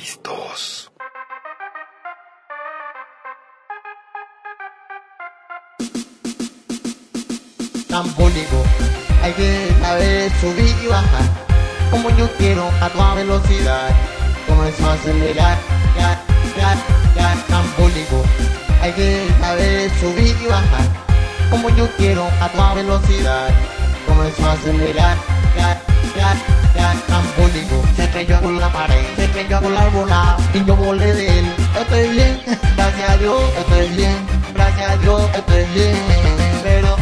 listos. Trambólico, hay que saber subir y bajar. Como yo quiero a toda velocidad. Comenzó a acelerar, ya, ya, ya, trambólico. Hay que saber subir y bajar. Como yo quiero a toda velocidad. Comenzó a acelerar, ya, ya, ya, trambólico. Se estrelló con la pared, se estrelló con la arbolada. Y yo volé de él. Estoy bien, gracias a Dios, estoy bien. Gracias a Dios, estoy bien. Pero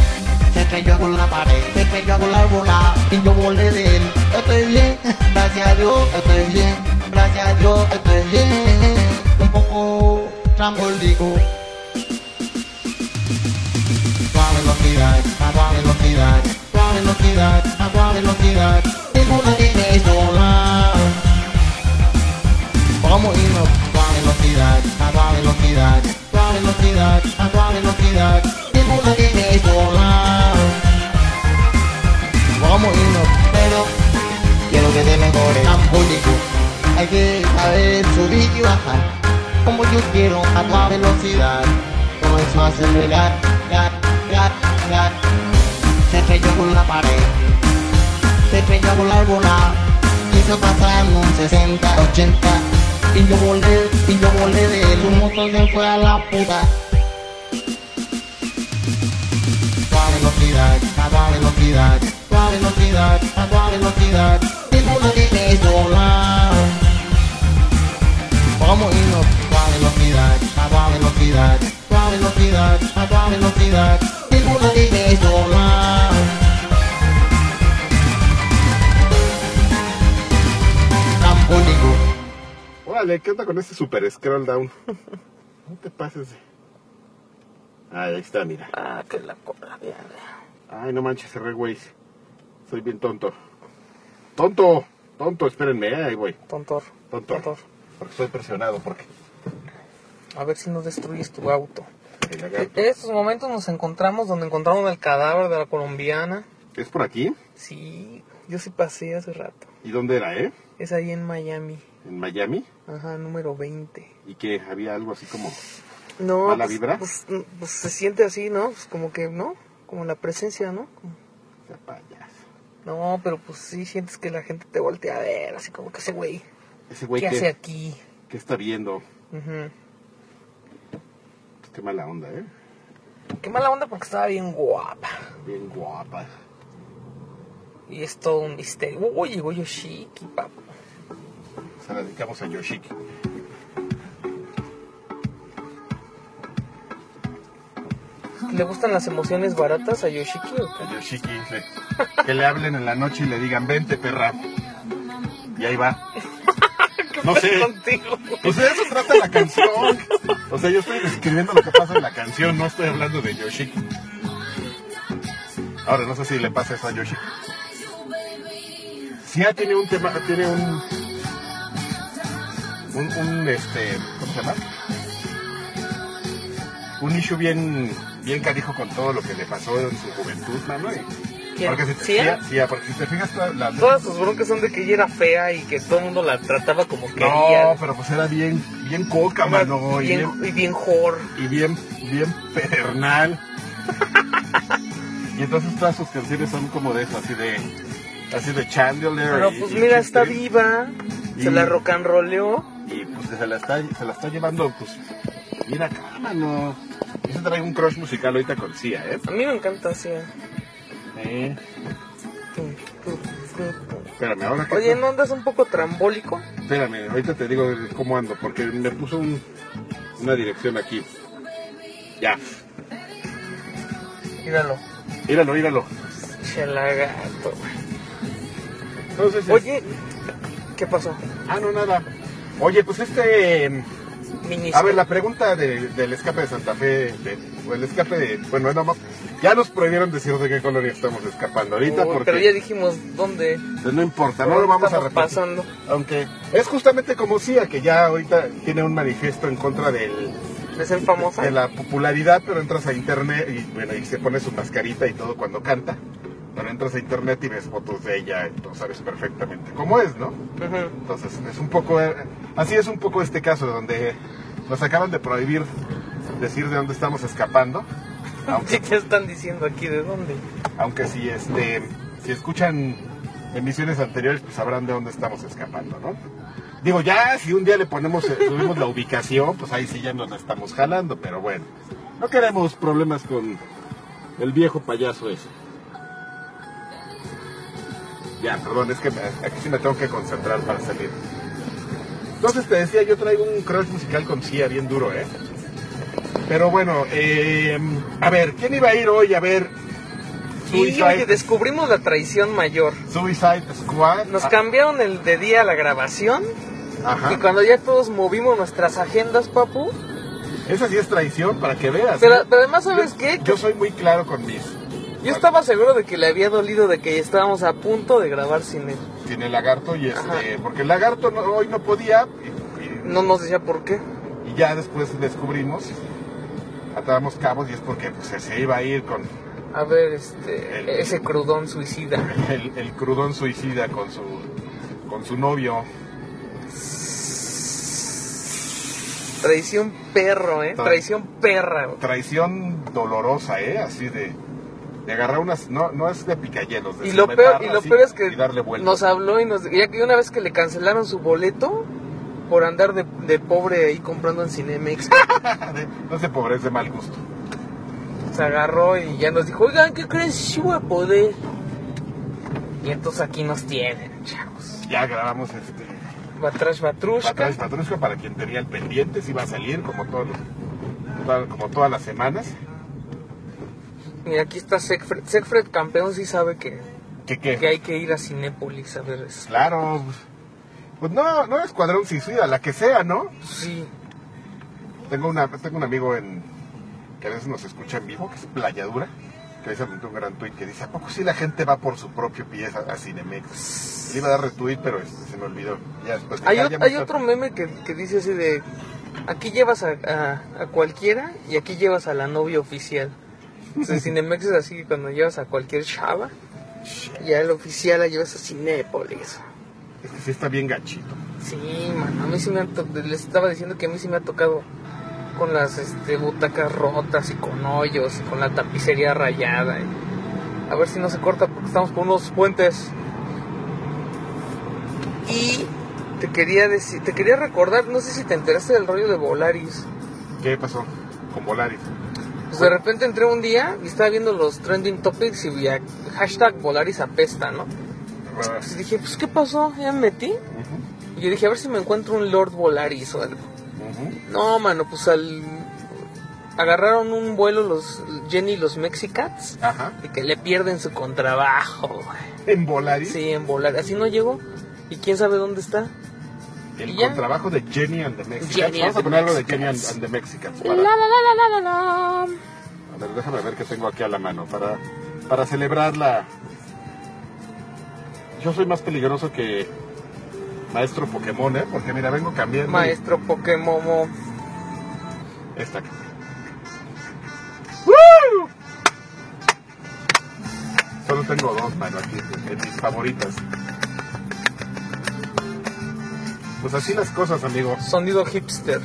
se estrelló con la pared, se estrelló con la arbolada y yo volé de él. Estoy bien, gracias a Dios, estoy bien, gracias a Dios, estoy bien. Un poco trambólico. Toda velocidad, a velocidad, toda velocidad, a velocidad. Vamos a irnos a velocidad, a toda velocidad, toda velocidad, a toda velocidad. Ninguna tiene sola. Vamos a irnos, pero quiero que te mejores. Trambólico, hay que saber subir y bajar. Como yo quiero a toda velocidad. Comenzó a acelerar, ya, ya, ya. Se estrelló con la pared, se estrelló con la arbolada. Quiso pasar en un 60, 80. Y yo volé, y yo volé de él. Un motor se fue a la puta. Toda velocidad, a toda velocidad, toda velocidad, a toda velocidad. Ninguna tiene sola. Vamos a irnos toda velocidad, a toda velocidad, toda velocidad, a toda velocidad. Ninguna tiene sola. Órale, ¿qué onda con este super scroll down? No te pases. Ah, ahí está, mira. Ah, que la ya, Ay, no manches, cerré, güey. Soy bien tonto. ¡Tonto! Tonto, espérenme, eh, ahí voy. Tontor. Tonto. Tontor. Porque estoy presionado, porque... A ver si no destruyes tu auto. En estos momentos nos encontramos donde encontraron el cadáver de la colombiana. ¿Es por aquí? Sí, yo sí pasé hace rato. ¿Y dónde era, eh? Es ahí en Miami. ¿En Miami? Ajá, número 20. ¿Y que había algo así como... No, ¿Mala pues, vibra? Pues, pues se siente así, ¿no? Pues como que, ¿no? Como la presencia, ¿no? Como-? No, pero pues sí sientes que la gente te voltea a ver, así como que ese güey, Ese güey ¿qué que, hace aquí? que está viendo. Ujú. Pues qué mala onda, ¿eh? Qué mala onda porque estaba bien guapa. Bien guapa. Y es todo un misterio. Uy, llegó Yoshiki, papá. Se la dedicamos a Yoshiki. ¿Le gustan las emociones baratas a Yoshiki? A Yoshiki. le- que le hablen en la noche y le digan, vente, perra. Y ahí va. No sé. Contigo. Pues de eso trata la canción. O sea, yo estoy describiendo lo que pasa en la canción, no estoy hablando de Yoshiki. Ahora, no sé si le pasa eso a Yoshiki. Sí, ah, tiene un tema, tiene un... Un, un, este, ¿cómo se llama? Un issue bien, bien canijo con todo lo que le pasó en su juventud, mano. Y, ¿Quién? porque si te, sí, porque si te fijas, la, Todas sus broncas son de que ella era fea y que todo el mundo la trataba como no, quería. pero pues era bien, bien coca, Era mano. y bien, bien- y bien whore. y bien, bien pedernal. y entonces todas sus canciones son como de eso, así de, así de Chandler. Pero y- pues y mira, está viva. Y- Se la rock and rolló. Y pues se la está, se la está llevando, pues, bien acá, mano. Y se trae un crush musical ahorita con Cia, ¿eh? A mí me encanta así. Eh, Espérame, ahora que... Oye, ¿no andas un poco trambólico? Espérame, ahorita te digo cómo ando, porque me puso un- una dirección aquí. Ya, Míralo. míralo, míralo. Chelagato. Entonces, Oye, ¿qué pasó? Ah, no, nada. Oye, pues este... Mini A ver, la pregunta de- del escape de Santa Fe, de- o el escape de... Bueno, no, ya nos prohibieron decir de qué colonia estamos escapando ahorita, porque Pero ya dijimos dónde. pues, no importa, no lo vamos a repetir. pasando. Aunque es justamente como Cia, que ya ahorita tiene un manifiesto en contra del, De ser famosa. de la popularidad, pero entras a internet y, bueno, y se pone su mascarita y todo cuando canta. Pero entras a internet y ves fotos de ella tú sabes perfectamente cómo es, ¿no? Entonces es un poco, eh, así es un poco este caso donde nos acaban de prohibir decir de dónde estamos escapando, ¿Qué aunque, te están diciendo aquí? ¿De dónde? aunque si este, si escuchan emisiones anteriores, pues sabrán de dónde estamos escapando, ¿no? Digo, ya si un día le ponemos, eh, subimos la ubicación, pues ahí sí ya nos la estamos jalando, pero bueno, no queremos problemas con el viejo payaso ese. Ya, perdón, es que me- aquí sí me tengo que concentrar para salir. Entonces te decía, yo traigo un crush musical con Sia bien duro, ¿eh? Pero bueno, eh, a ver, ¿quién iba a ir hoy a ver Y oye, Suicide, descubrimos la traición mayor. Suicide Squad? Nos Ah, cambiaron el de día a la grabación. Ajá. Y cuando ya todos movimos nuestras agendas, papu. Esa sí es traición, para que veas. Pero, pero además, ¿sabes yo, qué? Yo soy muy claro con mis. Yo estaba seguro de que le había dolido de que estábamos a punto de grabar sin él. Sin el lagarto y este. Ajá. Porque el lagarto no- hoy no podía y, y- No nos decía por qué. y ya después descubrimos, atábamos cabos y es porque pues, se iba a ir con A ver, este, El- ese crudón suicida. el, el crudón suicida con su, con su novio. Traición perro, ¿eh? Tra- Traición perra. Traición dolorosa, ¿eh? Así de. De agarrar unas. No, no es de picayelos. De Y lo peor, y lo peor es que darle nos habló y nos ya que una vez que le cancelaron su boleto por andar de, de pobre ahí comprando en Cinemex, no es de pobreza, de mal gusto. se agarró y ya nos dijo, oigan, ¿qué crees? Sí voy a poder. Y entonces aquí nos tienen, chavos. Ya grabamos este. Batrash Batrushka. Batrash Patrusca para quien tenía el pendiente, si va a salir como todos los- como todas las semanas. Y aquí está Segfred. Segfred campeón sí sabe que, ¿Qué qué? que hay que ir a Cinépolis a ver eso. Claro. pues, Pues no, no Escuadrón Suicida, la que sea, ¿no? Sí. Tengo una tengo un amigo en que a veces nos escucha en vivo, que es Playadura, que dice un gran tuit que dice, ¿a poco si la gente va por su propio pie a, a Cinemex? Le iba a dar retweet, pero este, se me olvidó. Ya después de Hay, hay otro meme que, que dice así de, aquí llevas a, a- a cualquiera y aquí llevas a la novia oficial. Entonces Cinemex es así que cuando llevas a cualquier chava, ya el oficial la llevas a Cinépolis. Es que sí está bien gachito. Sí, man, a mí sí me les estaba diciendo que a mí sí me ha tocado con las este, butacas rotas y con hoyos y con la tapicería rayada. y- a ver si no se corta porque estamos por unos puentes. Y te quería decir, te quería recordar, no sé si te enteraste del rollo de Volaris. ¿Qué pasó con Volaris? Pues de repente entré un día y estaba viendo los trending topics y vi a- hashtag Volaris apesta, ¿no? Entonces dije, pues ¿qué pasó? Ya me metí. Y yo dije, a ver si me encuentro un Lord Volaris o algo. No, mano, pues al... Agarraron un vuelo los Jenny y los Mexicats Ajá. y que le pierden su contrabajo. En Volaris, Sí, en volar. Así no llegó. ¿Y quién sabe dónde está? El ¿Y ya? contrabajo de Jenny and the Mexicans. Jenny Vamos a the ponerlo de Jenny and, and the Mexicans. La, para- la, la, la, la, la. A ver, déjame ver qué tengo aquí a la mano para, para celebrar la... Yo soy más peligroso que Maestro Pokémon, ¿eh? Porque mira, vengo cambiando. Maestro Pokémon. Esta. ¡Woo! Solo tengo dos, mano, aquí, en mis favoritas. Pues así las cosas, amigo. Sonido hipster.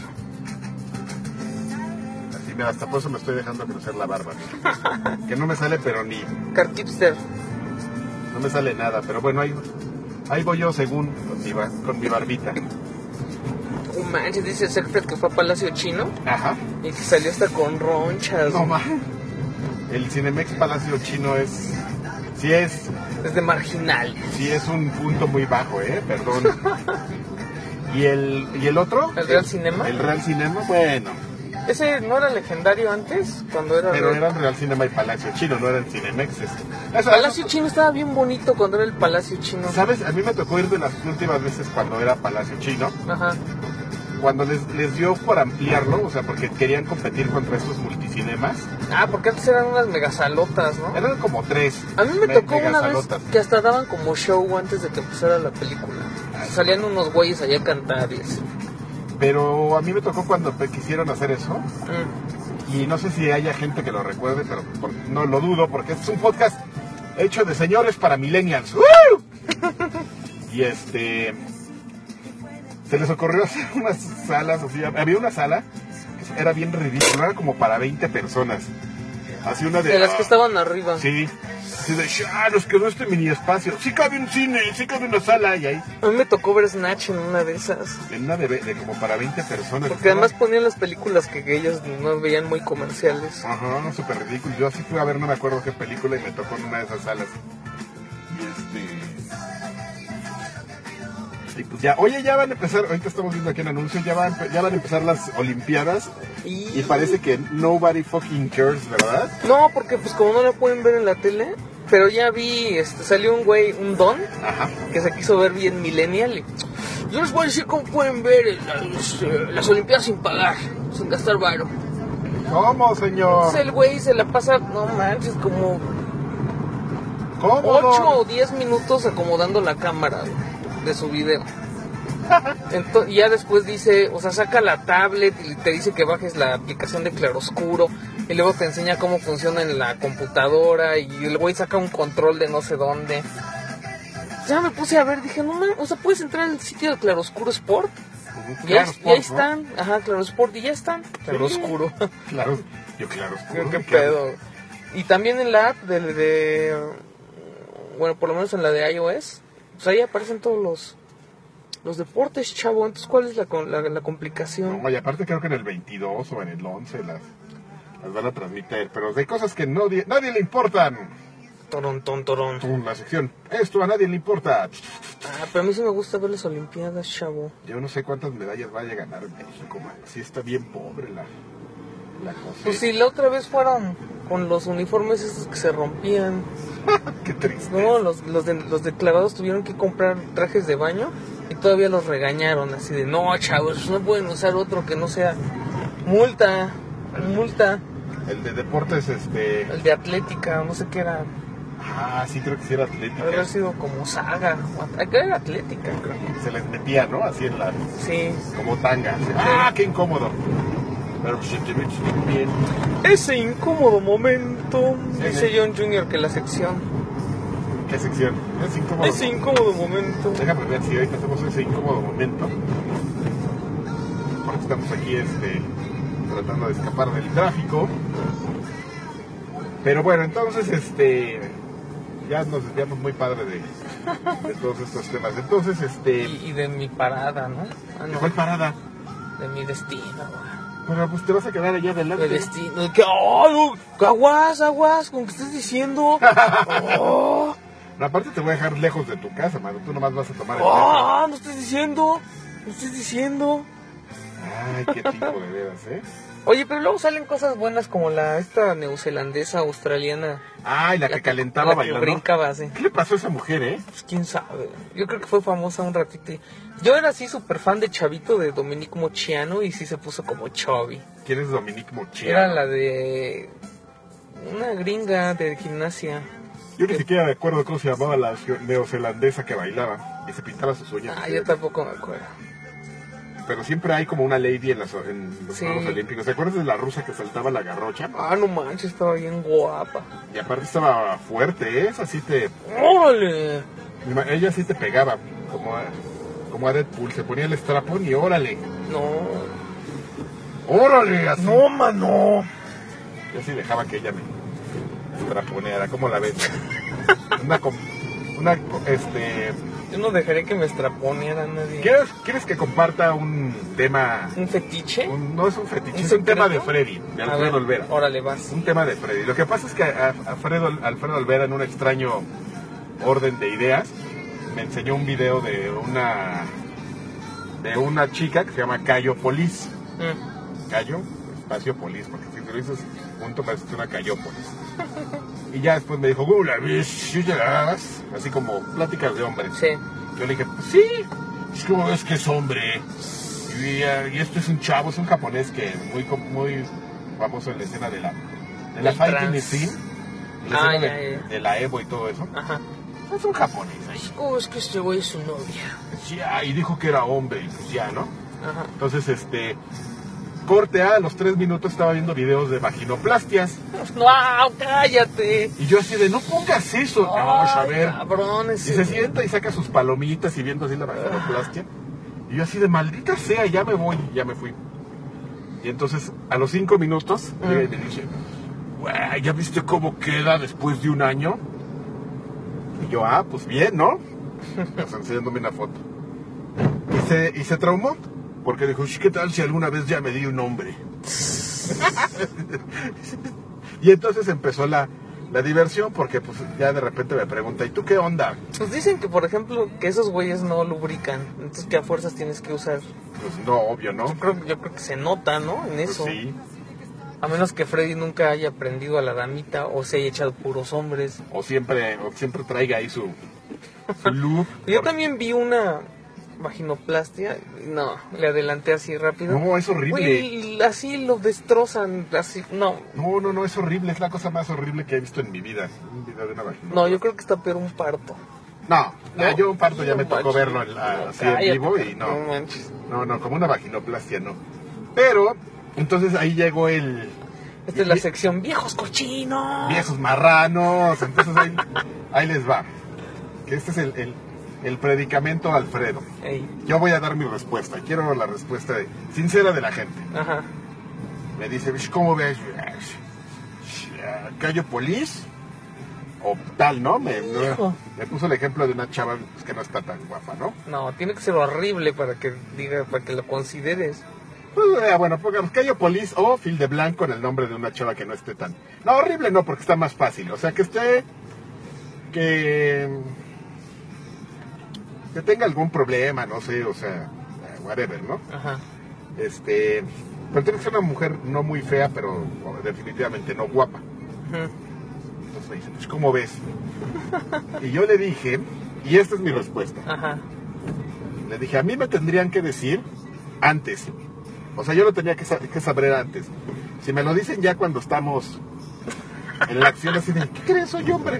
Así, mira, hasta por eso me estoy dejando crecer la barba. Que no me sale, pero ni... Car hipster. No me sale nada, pero bueno, ahí, ahí voy yo según con mi, con mi barbita. Un manches, dice Serfred que fue a Palacio Chino Ajá. y que salió hasta con ronchas. No más. El Cinemex Palacio Chino es... Sí es, Es de marginal. sí es un punto muy bajo, ¿eh? Perdón. ¿Y el, y el otro? ¿El Real Cinema? El Real Cinema, bueno. ¿Ese no era legendario antes? Cuando era Pero Real- eran Real Cinema y Palacio Chino, no eran Cinemex. este. Palacio Chino estaba bien bonito cuando era el Palacio Chino. ¿Sabes? A mí me tocó ir de las últimas veces cuando era Palacio Chino. Ajá. Cuando les, les dio por ampliarlo, o sea, porque querían competir contra estos multicinemas. Ah, porque antes eran unas megasalotas, ¿no? Eran como tres. A mí me me- tocó una vez que hasta daban como show antes de que empezara la película. Salían unos güeyes allá a cantar y así. Pero a mí me tocó cuando quisieron hacer eso. Mm. Y no sé si haya gente que lo recuerde, pero por- no lo dudo, porque este es un podcast hecho de señores para millennials. ¡Woo! Y este se les ocurrió hacer unas salas, así, había una sala que era bien ridícula, era como para 20 personas. Así una de De las que ah, estaban arriba. Sí. Así de, ah, nos quedó este mini espacio. Sí cabe un cine, sí cabe una sala y ahí. A mí me tocó ver Snatch en una de esas. En una de, como para 20 personas. Porque además ponían las películas que, ellos no veían muy comerciales. Ajá, súper ridículo. Yo así fui a ver, no me acuerdo qué película y me tocó en una de esas salas. Y este. Y pues ya, oye, ya van a empezar, ahorita estamos viendo aquí en anuncio, ya van, ya van a empezar las Olimpiadas Y... y parece que nobody fucking cares, ¿verdad? No, porque pues como no la pueden ver en la tele, pero ya vi, este, salió un güey, un don, Ajá. que se quiso ver bien millennial. y, Yo les voy a decir cómo pueden ver las, las Olimpiadas sin pagar, sin gastar varo. ¿Cómo, señor? Entonces el güey se la pasa, no manches, como ¿Cómo? 8 o 10 minutos acomodando la cámara de su video. Ento- y ya después dice, o sea, saca la tablet y te dice que bajes la aplicación de claroscuro y luego te enseña cómo funciona en la computadora y el güey saca un control de no sé dónde. Ya me puse a ver, dije, no mames, o sea, puedes entrar al sitio de Claroscuro Sport y, ahí, y ahí Sport, ¿no? están, ajá, Clarosport y ya están. Claroscuro. Claro, yo claro. Creo que claro. pedo. Y también en la app de, de- bueno, por lo menos en la de iOS, pues ahí aparecen todos los los deportes, chavo. Entonces, ¿cuál es la, la, la complicación? No, y aparte creo que en el 22 o en el 11 las, las van a transmitir, pero de cosas que no, di- nadie le importan. Torón, ton, torón. La sección, esto a nadie le importa. Ah, pero a mí sí me gusta ver las Olimpiadas, chavo. Yo no sé cuántas medallas vaya a ganar México, man. Sí está bien pobre la, la cosa. Pues si la otra vez fueron con los uniformes esos que se rompían. Qué triste. No, los, los, de- los declarados tuvieron que comprar trajes de baño y todavía los regañaron así de, no, chavos, no pueden usar otro que no sea multa, multa. El de deportes, este... El de Atlética, no sé qué era. Ah, sí, creo que sí era atlética. Haber sido como saga. Acá era Atlética, creo. Se les metía, ¿no? Así en la... Sí. como tanga. Ah, qué incómodo. Pero pues bien. Ese incómodo momento. Sí, Dice. John Jr. que la sección. ¿Qué sección? Es incómodo. Ese incómodo momento. Déjame ver si ahorita hacemos ese incómodo momento. Porque estamos aquí este, tratando de escapar del tráfico. Pero bueno, entonces este ya nos desviamos muy padre de, de todos estos temas. Entonces, este. Y, y de mi parada, ¿no? Ah, no. ¿Cuál parada? De mi destino. Pero pues te vas a quedar allá adelante. De destino. Que, oh, no, aguas, aguas, con que estás diciendo. Oh, Aparte te voy a dejar lejos de tu casa, mano. Tú nomás vas a tomar el oh, no estás diciendo. No estás diciendo. Ay, qué tipo de veras, ¿eh? Oye, pero luego salen cosas buenas como la esta neozelandesa australiana. Ay, la, que calentaba la que bailando. brincaba así. ¿Qué le pasó a esa mujer, eh? Pues quién sabe. Yo creo que fue famosa un ratito. Yo era así súper fan de Chavito de Dominique Mochiano y sí se puso como Chubby. ¿Quién es Dominique Mochia? Era la de una gringa de gimnasia. Yo ni siquiera me acuerdo cómo se llamaba la neozelandesa que bailaba y se pintaba sus uñas. Ah, yo tampoco me acuerdo. Pero siempre hay como una lady en, las- en los Sí. Juegos Olímpicos. ¿Te acuerdas de la rusa que saltaba la garrocha? Ah, no manches, estaba bien guapa. Y aparte estaba fuerte, ¿eh? Esa sí te... ¡Órale! Ella sí te pegaba, como a, como a Deadpool. Se ponía el strapón y órale. No. ¡Órale! Así. No, mano. Yo sí dejaba que ella me estraponeara. ¿Cómo la ves? una... una este... Yo no dejaré que me estraponeara nadie. ¿Quieres, ¿Quieres que comparta un tema? ¿Un fetiche? un- no es un fetiche, ¿Un es un tema de? Freddy, de A Alfredo ver, Olvera. Órale, vas. Un tema de Freddy. Lo que pasa es que a- a Alfredo, Alfredo Olvera, en un extraño orden de ideas, me enseñó un video de una de una chica que se llama Cayo Polis. Mm. Cayo, espacio Polis, porque si te lo dices junto parece que es una Cayópolis. Y ya después me dijo, "Gula, bish, you llegas", así como pláticas de hombres. Sí. Yo le dije, pues sí, es como es que es hombre. Y, y esto es un chavo, es un japonés que muy muy famoso en la escena de la, de la fighting la Ah, escena ya, de, ya. de la Evo y todo eso. Ajá. Es un japonés ahí. ¿Cómo es que este güey es su novia? Pues ya, y dijo que era hombre, y pues ya, ¿no? Ajá. Entonces, este, Corte A, a los tres minutos estaba viendo videos de vaginoplastias. No, cállate. Y yo así de, no pongas eso. Vamos a Ay, ver. Cabrón, Y se sienta y saca sus palomitas y viendo así la vaginoplastia. Y yo así de, maldita sea, ya me voy. Ya me fui. Y entonces, a los cinco minutos, y me dice, "Güey, ¿ya viste cómo queda después de un año? Y yo, ah, pues bien, ¿no? Enseñándome una foto. Y se, y se traumó, porque dijo, "Ush, ¿qué tal si alguna vez ya me di un nombre? y entonces empezó la, la diversión, porque pues ya de repente me pregunta, ¿y tú qué onda? Pues dicen que, por ejemplo, que esos güeyes no lubrican. Entonces que a fuerzas tienes que usar. Pues no, obvio, ¿no? Yo creo, yo creo que se nota, ¿no? En Pues eso. sí. A menos que Freddy nunca haya aprendido a la damita o se haya echado puros hombres. O siempre, o siempre traiga ahí su, su. Yo Por- también vi una vaginoplastia. No, le adelanté así rápido. No, es horrible. Güey, así lo destrozan. Así, no. No, no, no, es horrible. Es la cosa más horrible que he visto en mi vida. Un video de una. No, yo creo que está peor un parto. No, ¿No? no, yo un parto ya me tocó verlo en la- así en vivo y no. No manches. No, no, como una vaginoplastia no. Pero, entonces ahí llegó el... Esta es la sección viejos cochinos. Viejos marranos. Entonces ahí, ahí les va. Que este es el, el, el predicamento Alfredo. Ey, Yo voy a dar mi respuesta. Quiero la respuesta sincera de la gente. ajá. Me dice, "Vish, ¿cómo ves? ¿Callo polis? O tal, ¿no? Me, puso el ejemplo de una chava pues, que no está tan guapa, ¿no? No, tiene que ser horrible para que diga, para que lo consideres. Pues, eh, bueno, pongamos Cayo Polis o Fil de Blanco en el nombre de una chava que no esté tan... No, horrible no, porque está más fácil. O sea, que esté... Que... Que tenga algún problema, no sé, o sea, whatever, ¿no? Ajá. Este... Pero tiene que ser una mujer no muy fea, pero definitivamente no guapa. Ujú. Entonces me dice, pues, ¿cómo ves? Y yo le dije, y esta es mi respuesta. Ajá. Le dije, a mí me tendrían que decir antes. O sea, yo lo tenía que, que saber antes. Si me lo dicen ya cuando estamos en la acción así de, ¿qué crees? Soy hombre.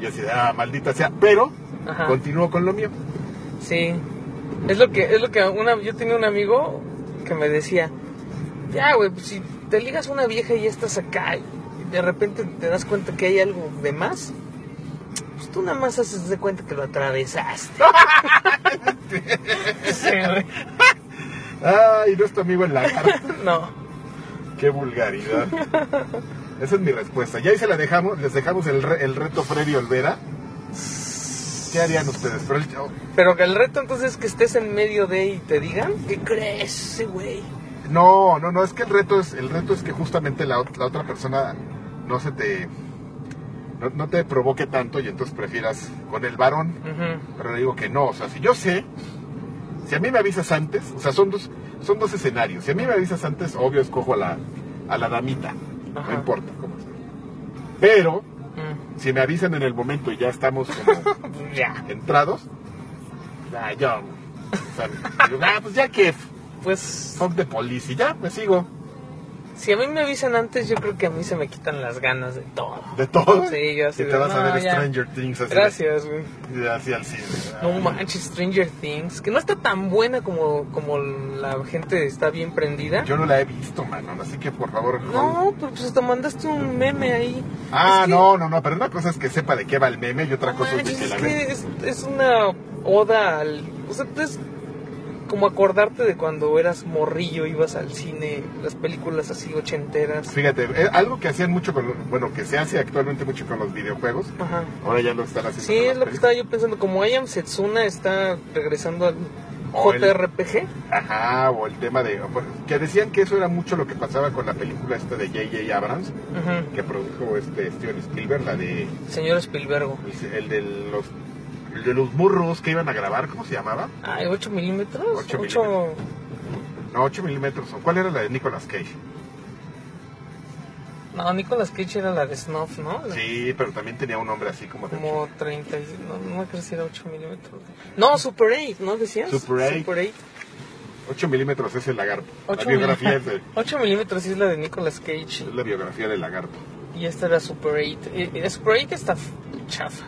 Y así, ah, maldita sea. Pero, Ajá. continúo con lo mío. Sí. Es lo que, es lo que una, yo tenía un amigo que me decía, ya güey, pues si te ligas a una vieja y ya estás acá y de repente te das cuenta que hay algo de más, pues tú nada más haces de cuenta que lo atravesaste. sí, güey. Ay, no es tu amigo en la cara. No. Qué vulgaridad. Esa es mi respuesta. Ya ahí se la dejamos, les dejamos el, re- el reto Freddy Olvera. ¿Qué harían ustedes? Pero el- Pero que el reto entonces es que estés en medio de y te digan, ¿qué crees ese güey? No, no, no, es que el reto es, el reto es que justamente la, la otra persona no se te no, no te provoque tanto y entonces prefieras con el varón. Pero le digo que no, o sea, si yo sé, si a mí me avisas antes, o sea, son dos, son dos escenarios. Si a mí me avisas antes, obvio escojo a la, a la damita, Ajá. no importa cómo sea. Pero. Si me avisan en el momento y ya estamos como ya. entrados, ah, yo, o sea, digo, ah, pues ya que Pues son de policía, ya me sigo. Si a mí me avisan antes, yo creo que a mí se me quitan las ganas de todo. De todo. Sí, yo así de, te vas a no, ver ya. Stranger Things así. Gracias, güey. de- Así al cine. No manches, Stranger Things, que no está tan buena como, como la gente está bien prendida. Yo no la he visto, mano. Así que por favor. No, pero pues hasta mandaste un meme ahí. Ah, Es que- no, no, no. Pero una cosa es que sepa de qué va el meme y otra no cosa es de manches, que la es que es, es una oda al... O sea, es como acordarte de cuando eras morrillo, ibas al cine, las películas así ochenteras. Fíjate, eh, algo que hacían mucho con. Bueno, que se hace actualmente mucho con los videojuegos. Ajá. Ahora ya lo están haciendo. Sí, es lo que estaba yo pensando. Como I Am Setsuna está regresando al O el- JRPG. Ajá, o el tema de. Que decían que eso era mucho lo que pasaba con la película esta de J.J. Abrams, Ujú. que produjo este Steven Spielberg, la de. Señor Spielberg. El, el de los. El de los burros que iban a grabar, ¿cómo se llamaba? Ay, 8 milímetros. Ocho 8 No, 8 milímetros. ¿Cuál era la de Nicolas Cage? No, Nicolas Cage era la de Snuff, ¿no? La- Sí, pero también tenía un nombre así como de. Como 30, y- no, no me acuerdo si era 8 milímetros. No, Super 8, ¿no decías? Super 8. Super 8. 8 milímetros es el lagarto. 8 la biografía es, de- milímetros sí es la de Nicolas Cage. es la biografía del lagarto. Y esta era Super 8. Eh, eh, Super 8 está chafa.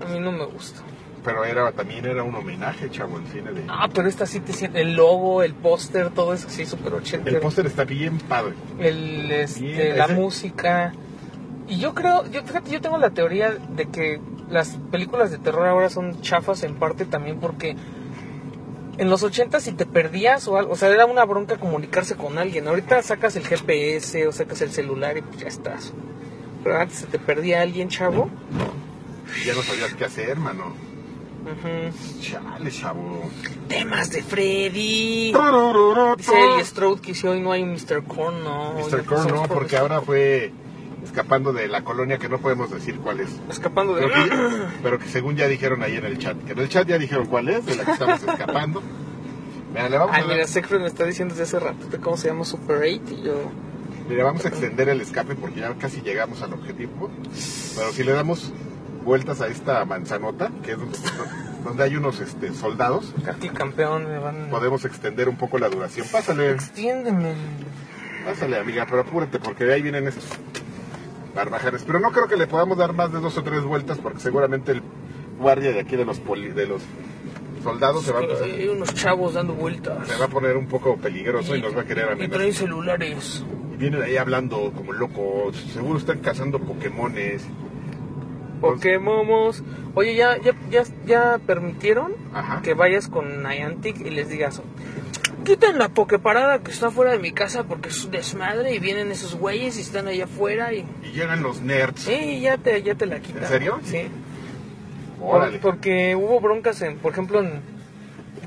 A mí no me gusta. pero era también era un homenaje, chavo, el cine de... Ah, pero esta sí te siente. El logo, el póster, todo eso sí, súper ochentero. El póster está bien padre. el este, Bien, la ese- música y yo creo yo fíjate yo tengo la teoría de que las películas de terror ahora son chafas en parte también porque en los 80 si te perdías o algo, o sea, era una bronca comunicarse con alguien. Ahorita sacas el GPS o sacas el celular y pues ya estás. Pero antes se te perdía alguien, chavo. Ya no sabías qué hacer, mano. Ujú. Chale, chavo. Temas de Freddy. Dice el Strode que si hoy no hay Mr. Corn, no. Mr. pasamos no, por porque ahora fue escapando de la colonia que no podemos decir cuál es. Escapando de... Pero que, pero que según ya dijeron ahí en el chat, que en el chat ya dijeron cuál es, de la que estamos escapando. Mira, le vamos, Ay, a, mira, Secret me está diciendo desde hace rato cómo se llama Super 8 y yo... mira, vamos a extender el escape porque ya casi llegamos al objetivo. Pero si le damos vueltas a esta manzanota, que es donde, donde hay unos este, soldados, Katy campeón, me van... podemos extender un poco la duración. Pásale, Extiéndeme. pásale amiga, pero apúrate porque de ahí vienen estos barbajanes. Pero no creo que le podamos dar más de dos o tres vueltas porque seguramente el guardia de aquí de los poli- de los soldados se va, a empezar- Hay unos chavos dando vueltas. se va a poner un poco peligroso y nos va a querer Y amenazar. traen celulares. Y vienen ahí hablando como locos, seguro están cazando Pokémones. Pokémomos. Oye, ¿ya, ya, ya, ya permitieron Ajá. que vayas con Niantic y les digas... Quiten la Poképarada que está fuera de mi casa porque es un desmadre y vienen esos güeyes y están allá afuera y... Y llegan los nerds. Sí, ya te, ya te la quitan. ¿En serio? Sí. Por- porque hubo broncas en, por ejemplo, en,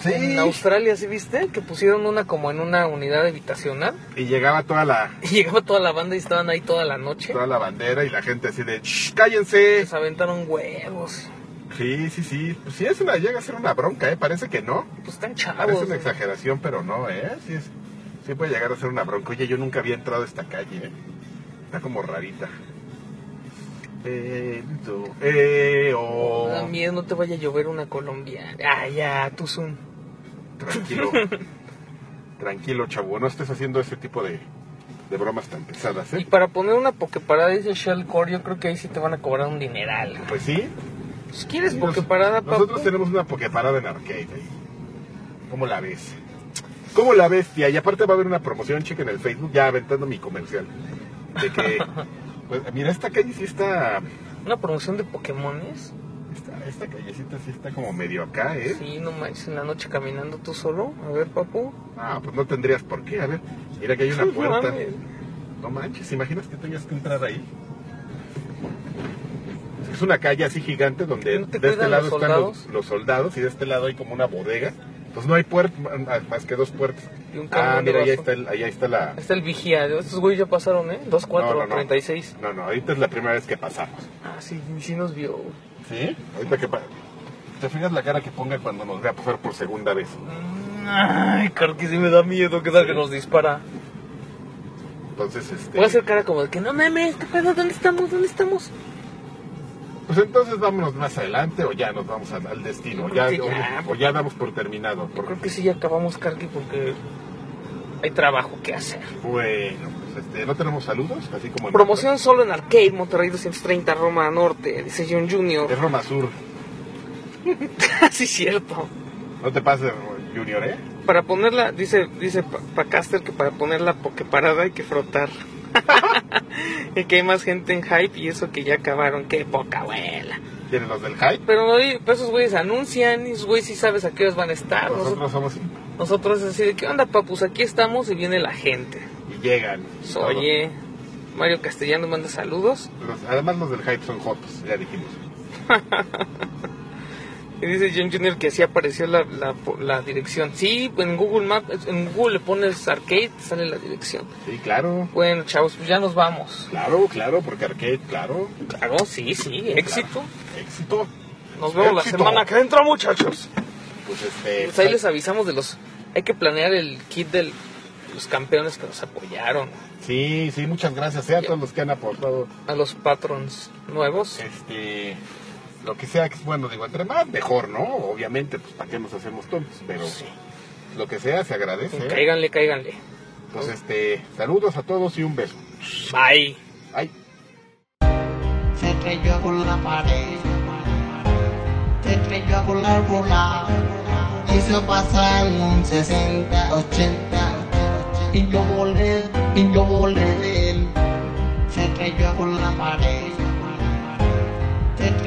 Sí. en Australia, ¿sí viste? Que pusieron una como en una unidad habitacional Y llegaba toda la, y llegaba toda la banda y estaban ahí toda la noche. toda la bandera y la gente así de, "Shh, cállense. Les aventaron huevos. Sí, sí, sí. Pues sí, es una, llega a ser una bronca, ¿eh? Parece que no. Pues están chavos. Parece una exageración, pero no, ¿eh? Sí, es, sí puede llegar a ser una bronca. Oye, yo nunca había entrado a esta calle, ¿eh? Está como rarita. Eh, eh, oh. Da miedo, no te vaya a llover una colombiana. Ah, ya, tú zoom. Tranquilo. Tranquilo, chavo. No estés haciendo ese tipo de, de bromas tan pesadas, Y ¿eh? para poner una Poképarada, dice Shellcore, yo creo que ahí sí te van a cobrar un dineral. Pues sí. Pues, ¿Quieres Sí, nos-? Nosotros tenemos una Poképarada en arcade ahí. ¿Cómo la ves? ¿Cómo la ves, tía? Y aparte va a haber una promoción, chica, en el Facebook, ya aventando mi comercial. De que, pues, mira, esta calle sí está, Una promoción de Pokémones. esta, esta callecita sí está como medio acá, ¿eh? Sí, no manches, en la noche caminando tú solo. A ver, papu. Ah, pues no tendrías por qué. A ver, mira que hay una puerta. No manches, ¿imaginas que tengas que entrar ahí? Es una calle así gigante donde ¿No te de este lado los están los, los soldados y de este lado hay como una bodega. Pues no hay puertas, más que dos puertas. Y un Ah, mira, ahí está, el- ahí está la... Está el vigía. Estos güeyes ya pasaron, ¿eh? 2, 4, No, no, no. 36. No, no, ahorita es la primera vez que pasamos. Ah, sí, sí nos vio. ¿Sí? Ahorita que... ¿Te fijas la cara que ponga cuando nos vea pasar por segunda vez? Ay, claro que sí me da miedo. ¿Qué tal que nos dispara? Entonces, este... Voy a hacer cara como de que no mames, ¿qué pedo? ¿Dónde estamos? ¿Dónde estamos? Pues entonces vámonos más adelante o ya nos vamos al, destino. Ya, o, ya. o ya damos por terminado. Yo por- creo que sí ya acabamos, Karki, porque hay trabajo que hacer. Bueno, pues este, ¿no tenemos saludos? Así como Promoción solo en Arcade, Monterrey 230, Roma Norte, dice John Junior. Es Roma Sur. sí, cierto. No te pases, Junior, ¿eh? Para ponerla, dice, dice Pa- Pacaster que para poner la Poképarada hay que frotar. y que hay más gente en hype y eso que ya acabaron. Qué poca abuela. ¿Quieren los del hype? Pero, esos güeyes anuncian y esos güeyes sí sabes a qué horas van a estar. Nosotros, Nosotros somos... nosotros es así de, ¿qué onda, papus? Aquí estamos y viene la gente. Y llegan. y todo. Oye, Mario Castellanos manda saludos. Los- además los del hype son jotos, ya dijimos. Y dice John Jr. que así apareció la, la, la dirección. Sí, en Google Maps, en Google le pones arcade, sale la dirección. Sí, claro. Bueno, chavos, pues ya nos vamos. Claro, claro, porque arcade, claro. Claro, sí, sí, éxito. Éxito. Nos vemos la semana que entra, muchachos. Pues este... Pues ahí les avisamos de los... Hay que planear el kit de los campeones que nos apoyaron. Sí, sí, muchas gracias eh, a todos los que han aportado A los patrons nuevos. este lo que sea que bueno digo entre más mejor no obviamente pues para qué nos hacemos tontos pero lo que sea se agradece ¿eh? Cáiganle, cáiganle. entonces este saludos a todos y un beso Bye. ay se estrelló con la pared. se estrelló con la bola y se pasa en un 60, 80 y yo volé, y yo volé de él se estrelló con la pared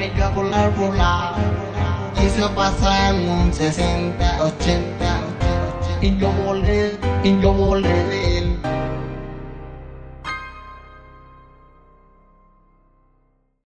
se estrelló con la bola y se pasa en un 60, 80 y yo volé, y yo